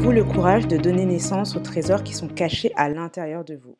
Avez-vous le courage de donner naissance aux trésors qui sont cachés à l'intérieur de vous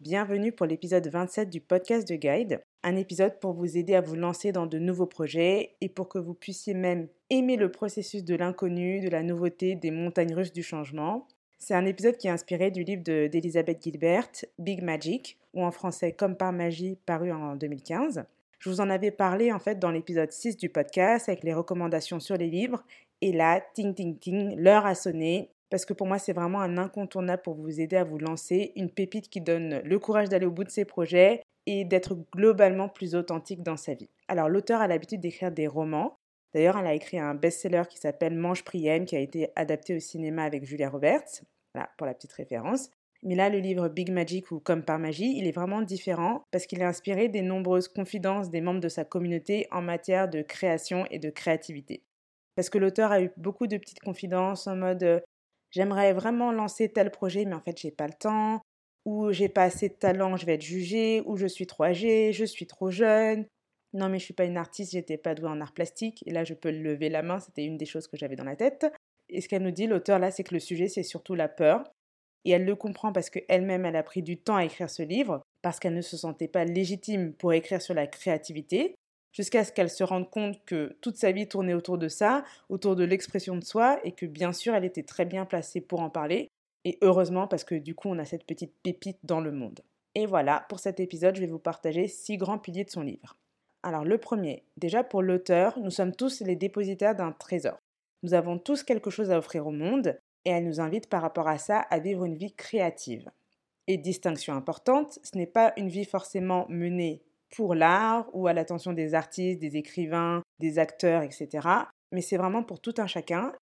Bienvenue pour l'épisode 27 du podcast de Guide, un épisode pour vous aider à vous lancer dans de nouveaux projets et pour que vous puissiez même aimer le processus de l'inconnu, de la nouveauté, des montagnes russes du changement. C'est un épisode qui est inspiré du livre d'Elisabeth Gilbert, Big Magic, ou en français Comme par magie, paru en 2015. Je vous en avais parlé en fait dans l'épisode 6 du podcast avec les recommandations sur les livres. Et là, ting ting ting, l'heure a sonné parce que pour moi, c'est vraiment un incontournable pour vous aider à vous lancer, une pépite qui donne le courage d'aller au bout de ses projets et d'être globalement plus authentique dans sa vie. Alors, l'auteur a l'habitude d'écrire des romans. D'ailleurs, elle a écrit un best-seller qui s'appelle Mange Prième, qui a été adapté au cinéma avec Julia Roberts. Voilà, pour la petite référence. Mais là, le livre Big Magic ou Comme par magie, il est vraiment différent parce qu'il est inspiré des nombreuses confidences des membres de sa communauté en matière de création et de créativité. Parce que l'auteur a eu beaucoup de petites confidences en mode euh, j'aimerais vraiment lancer tel projet, mais en fait, j'ai pas le temps, ou j'ai pas assez de talent, je vais être jugée, ou je suis trop âgée, je suis trop jeune. Non, mais je suis pas une artiste, j'étais pas douée en art plastique, et là, je peux lever la main, c'était une des choses que j'avais dans la tête. Et ce qu'elle nous dit, l'auteur, là, c'est que le sujet, c'est surtout la peur. Et elle le comprend parce qu'elle-même, elle a pris du temps à écrire ce livre, parce qu'elle ne se sentait pas légitime pour écrire sur la créativité, jusqu'à ce qu'elle se rende compte que toute sa vie tournait autour de ça, autour de l'expression de soi, et que bien sûr elle était très bien placée pour en parler, et heureusement parce que du coup on a cette petite pépite dans le monde. Et voilà, pour cet épisode, je vais vous partager six grands piliers de son livre. Alors le premier, déjà pour l'auteur, nous sommes tous les dépositaires d'un trésor. Nous avons tous quelque chose à offrir au monde, et elle nous invite par rapport à ça à vivre une vie créative. Et distinction importante, ce n'est pas une vie forcément menée pour l'art ou à l'attention des artistes, des écrivains, des acteurs, etc. Mais c'est vraiment pour tout un chacun.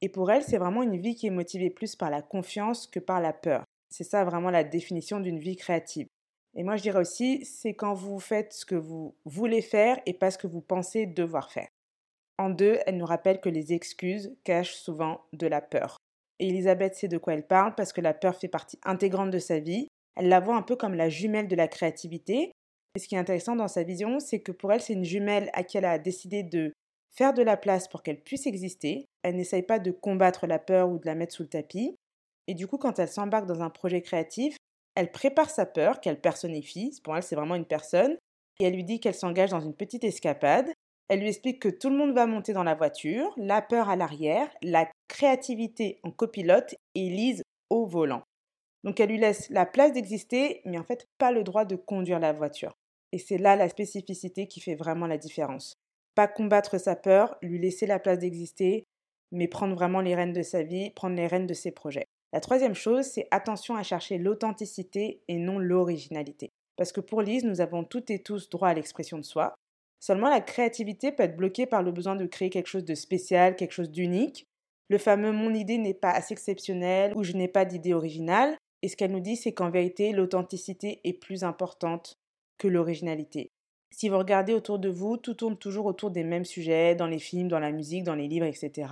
Et pour elle, c'est vraiment une vie qui est motivée plus par la confiance que par la peur. C'est ça vraiment la définition d'une vie créative. Et moi, je dirais aussi, c'est quand vous faites ce que vous voulez faire et pas ce que vous pensez devoir faire. En deux, elle nous rappelle que les excuses cachent souvent de la peur. Et Elisabeth sait de quoi elle parle parce que la peur fait partie intégrante de sa vie. Elle la voit un peu comme la jumelle de la créativité et ce qui est intéressant dans sa vision, c'est que pour elle, c'est une jumelle à qui elle a décidé de faire de la place pour qu'elle puisse exister. Elle n'essaye pas de combattre la peur ou de la mettre sous le tapis. Et du coup, quand elle s'embarque dans un projet créatif, elle prépare sa peur qu'elle personnifie. Pour elle, c'est vraiment une personne. Et elle lui dit qu'elle s'engage dans une petite escapade. Elle lui explique que tout le monde va monter dans la voiture, la peur à l'arrière, la créativité en copilote et Lise au volant. Donc elle lui laisse la place d'exister, mais en fait pas le droit de conduire la voiture. Et c'est là la spécificité qui fait vraiment la différence. Pas combattre sa peur, lui laisser la place d'exister, mais prendre vraiment les rênes de sa vie, prendre les rênes de ses projets. La troisième chose, c'est attention à chercher l'authenticité et non l'originalité. Parce que pour Lise, nous avons toutes et tous droit à l'expression de soi. Seulement, la créativité peut être bloquée par le besoin de créer quelque chose de spécial, quelque chose d'unique. Le fameux mon idée n'est pas assez exceptionnelle ou je n'ai pas d'idée originale. Et ce qu'elle nous dit, c'est qu'en vérité, l'authenticité est plus importante que l'originalité. Si vous regardez autour de vous, tout tourne toujours autour des mêmes sujets, dans les films, dans la musique, dans les livres, etc.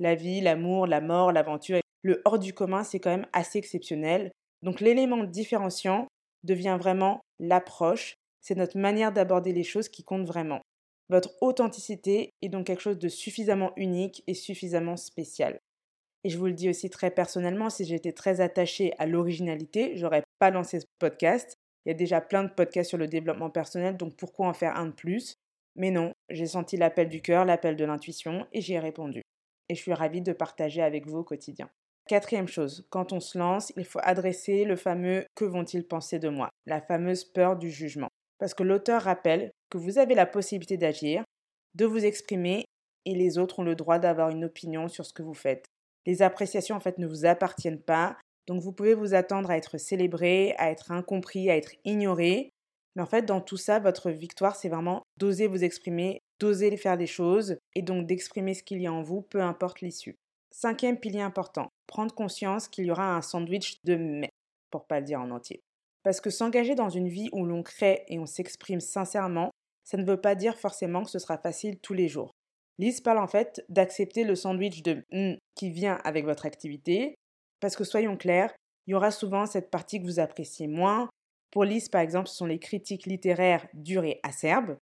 La vie, l'amour, la mort, l'aventure. Le hors du commun, c'est quand même assez exceptionnel. Donc l'élément différenciant devient vraiment l'approche. C'est notre manière d'aborder les choses qui compte vraiment. Votre authenticité est donc quelque chose de suffisamment unique et suffisamment spécial. Et je vous le dis aussi très personnellement, si j'étais très attachée à l'originalité, j'aurais pas lancé ce podcast. Il y a déjà plein de podcasts sur le développement personnel, donc pourquoi en faire un de plus? Mais non, j'ai senti l'appel du cœur, l'appel de l'intuition, et j'y ai répondu. Et je suis ravie de partager avec vous au quotidien. Quatrième chose, quand on se lance, il faut adresser le fameux que vont-ils penser de moi? La fameuse peur du jugement. Parce que l'auteur rappelle que vous avez la possibilité d'agir, de vous exprimer, et les autres ont le droit d'avoir une opinion sur ce que vous faites. Les appréciations en fait ne vous appartiennent pas, donc vous pouvez vous attendre à être célébré, à être incompris, à être ignoré. Mais en fait, dans tout ça, votre victoire, c'est vraiment d'oser vous exprimer, d'oser faire des choses et donc d'exprimer ce qu'il y a en vous, peu importe l'issue. Cinquième pilier important, prendre conscience qu'il y aura un sandwich de mais, pour pas le dire en entier. Parce que s'engager dans une vie où l'on crée et on s'exprime sincèrement, ça ne veut pas dire forcément que ce sera facile tous les jours. Lise parle en fait d'accepter le sandwich de mm qui vient avec votre activité, parce que soyons clairs, il y aura souvent cette partie que vous appréciez moins. Pour Lise, par exemple, ce sont les critiques littéraires dures et acerbes.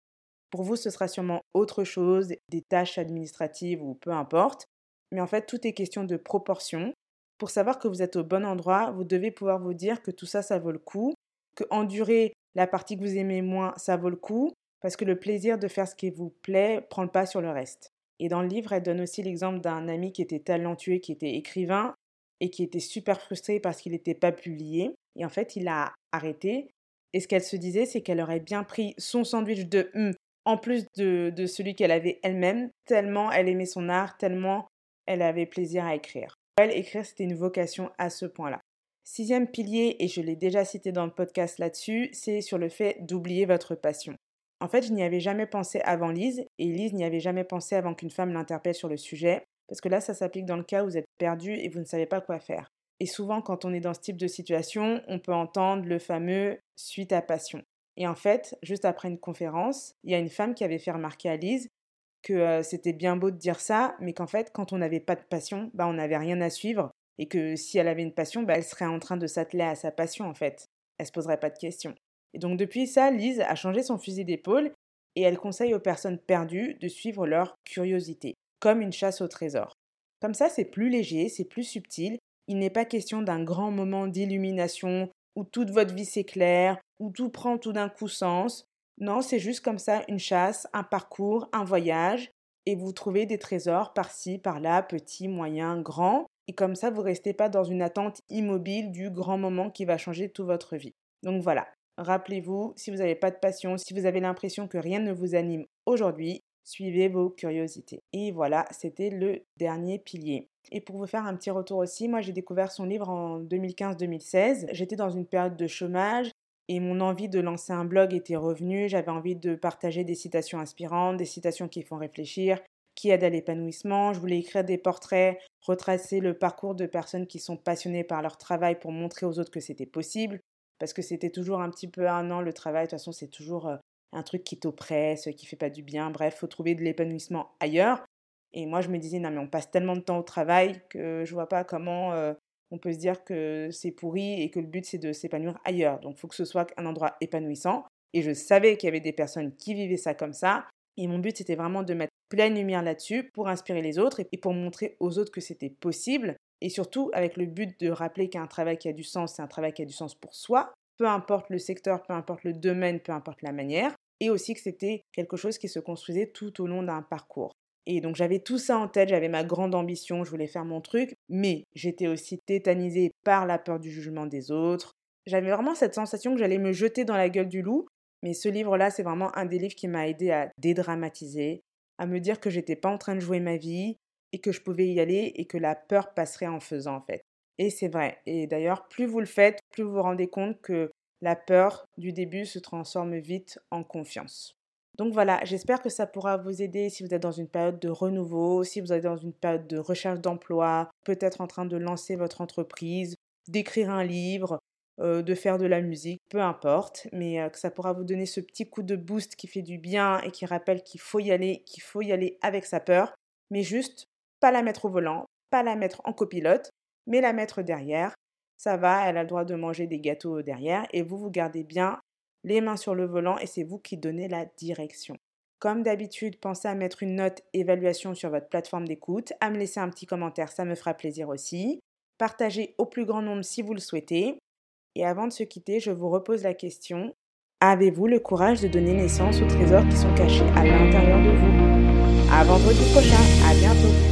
Pour vous, ce sera sûrement autre chose, des tâches administratives ou peu importe. Mais en fait, tout est question de proportion. Pour savoir que vous êtes au bon endroit, vous devez pouvoir vous dire que tout ça, ça vaut le coup, que endurer la partie que vous aimez moins, ça vaut le coup, parce que le plaisir de faire ce qui vous plaît prend le pas sur le reste. Et dans le livre, elle donne aussi l'exemple d'un ami qui était talentueux, qui était écrivain et qui était super frustré parce qu'il n'était pas publié. Et en fait, il a arrêté. Et ce qu'elle se disait, c'est qu'elle aurait bien pris son sandwich de hum en plus de, de celui qu'elle avait elle-même, tellement elle aimait son art, tellement elle avait plaisir à écrire. Elle, écrire, c'était une vocation à ce point-là. Sixième pilier, et je l'ai déjà cité dans le podcast là-dessus, c'est sur le fait d'oublier votre passion. En fait, je n'y avais jamais pensé avant Lise, et Lise n'y avait jamais pensé avant qu'une femme l'interpelle sur le sujet, parce que là, ça s'applique dans le cas où vous êtes perdu et vous ne savez pas quoi faire. Et souvent, quand on est dans ce type de situation, on peut entendre le fameux suite à passion. Et en fait, juste après une conférence, il y a une femme qui avait fait remarquer à Lise que c'était bien beau de dire ça, mais qu'en fait, quand on n'avait pas de passion, bah, on n'avait rien à suivre, et que si elle avait une passion, bah, elle serait en train de s'atteler à sa passion, en fait. Elle se poserait pas de questions. Et donc depuis ça, Lise a changé son fusil d'épaule et elle conseille aux personnes perdues de suivre leur curiosité, comme une chasse au trésor. Comme ça, c'est plus léger, c'est plus subtil. Il n'est pas question d'un grand moment d'illumination où toute votre vie s'éclaire, où tout prend tout d'un coup sens. Non, c'est juste comme ça une chasse, un parcours, un voyage, et vous trouvez des trésors par-ci, par-là, petits, moyens, grands, et comme ça, vous restez pas dans une attente immobile du grand moment qui va changer toute votre vie. Donc voilà, Rappelez-vous, si vous n'avez pas de passion, si vous avez l'impression que rien ne vous anime aujourd'hui, suivez vos curiosités. Et voilà, c'était le dernier pilier. Et pour vous faire un petit retour aussi, moi j'ai découvert son livre en 2015-2016. J'étais dans une période de chômage et mon envie de lancer un blog était revenue. J'avais envie de partager des citations inspirantes, des citations qui font réfléchir, qui aident à l'épanouissement. Je voulais écrire des portraits, retracer le parcours de personnes qui sont passionnées par leur travail pour montrer aux autres que c'était possible parce que c'était toujours un petit peu un an le travail. De toute façon, c'est toujours un truc qui t'oppresse, qui fait pas du bien. Bref, faut trouver de l'épanouissement ailleurs. Et moi, je me disais, non, mais on passe tellement de temps au travail que je vois pas comment on peut se dire que c'est pourri et que le but, c'est de s'épanouir ailleurs. Donc, il faut que ce soit un endroit épanouissant. Et je savais qu'il y avait des personnes qui vivaient ça comme ça. Et mon but, c'était vraiment de mettre pleine lumière là-dessus pour inspirer les autres et pour montrer aux autres que c'était possible et surtout avec le but de rappeler qu'un travail qui a du sens, c'est un travail qui a du sens pour soi, peu importe le secteur, peu importe le domaine, peu importe la manière, et aussi que c'était quelque chose qui se construisait tout au long d'un parcours. Et donc j'avais tout ça en tête, j'avais ma grande ambition, je voulais faire mon truc, mais j'étais aussi tétanisée par la peur du jugement des autres. J'avais vraiment cette sensation que j'allais me jeter dans la gueule du loup, mais ce livre-là, c'est vraiment un des livres qui m'a aidé à dédramatiser, à me dire que j'étais pas en train de jouer ma vie, et que je pouvais y aller et que la peur passerait en faisant en fait. Et c'est vrai. Et d'ailleurs, plus vous le faites, plus vous vous rendez compte que la peur du début se transforme vite en confiance. Donc voilà, j'espère que ça pourra vous aider si vous êtes dans une période de renouveau, si vous êtes dans une période de recherche d'emploi, peut-être en train de lancer votre entreprise, d'écrire un livre, euh, de faire de la musique, peu importe, mais euh, que ça pourra vous donner ce petit coup de boost qui fait du bien et qui rappelle qu'il faut y aller, qu'il faut y aller avec sa peur, mais juste pas la mettre au volant, pas la mettre en copilote, mais la mettre derrière. Ça va, elle a le droit de manger des gâteaux derrière et vous, vous gardez bien les mains sur le volant et c'est vous qui donnez la direction. Comme d'habitude, pensez à mettre une note évaluation sur votre plateforme d'écoute, à me laisser un petit commentaire, ça me fera plaisir aussi. Partagez au plus grand nombre si vous le souhaitez. Et avant de se quitter, je vous repose la question. Avez-vous le courage de donner naissance aux trésors qui sont cachés à l'intérieur de vous? À vendredi prochain, à bientôt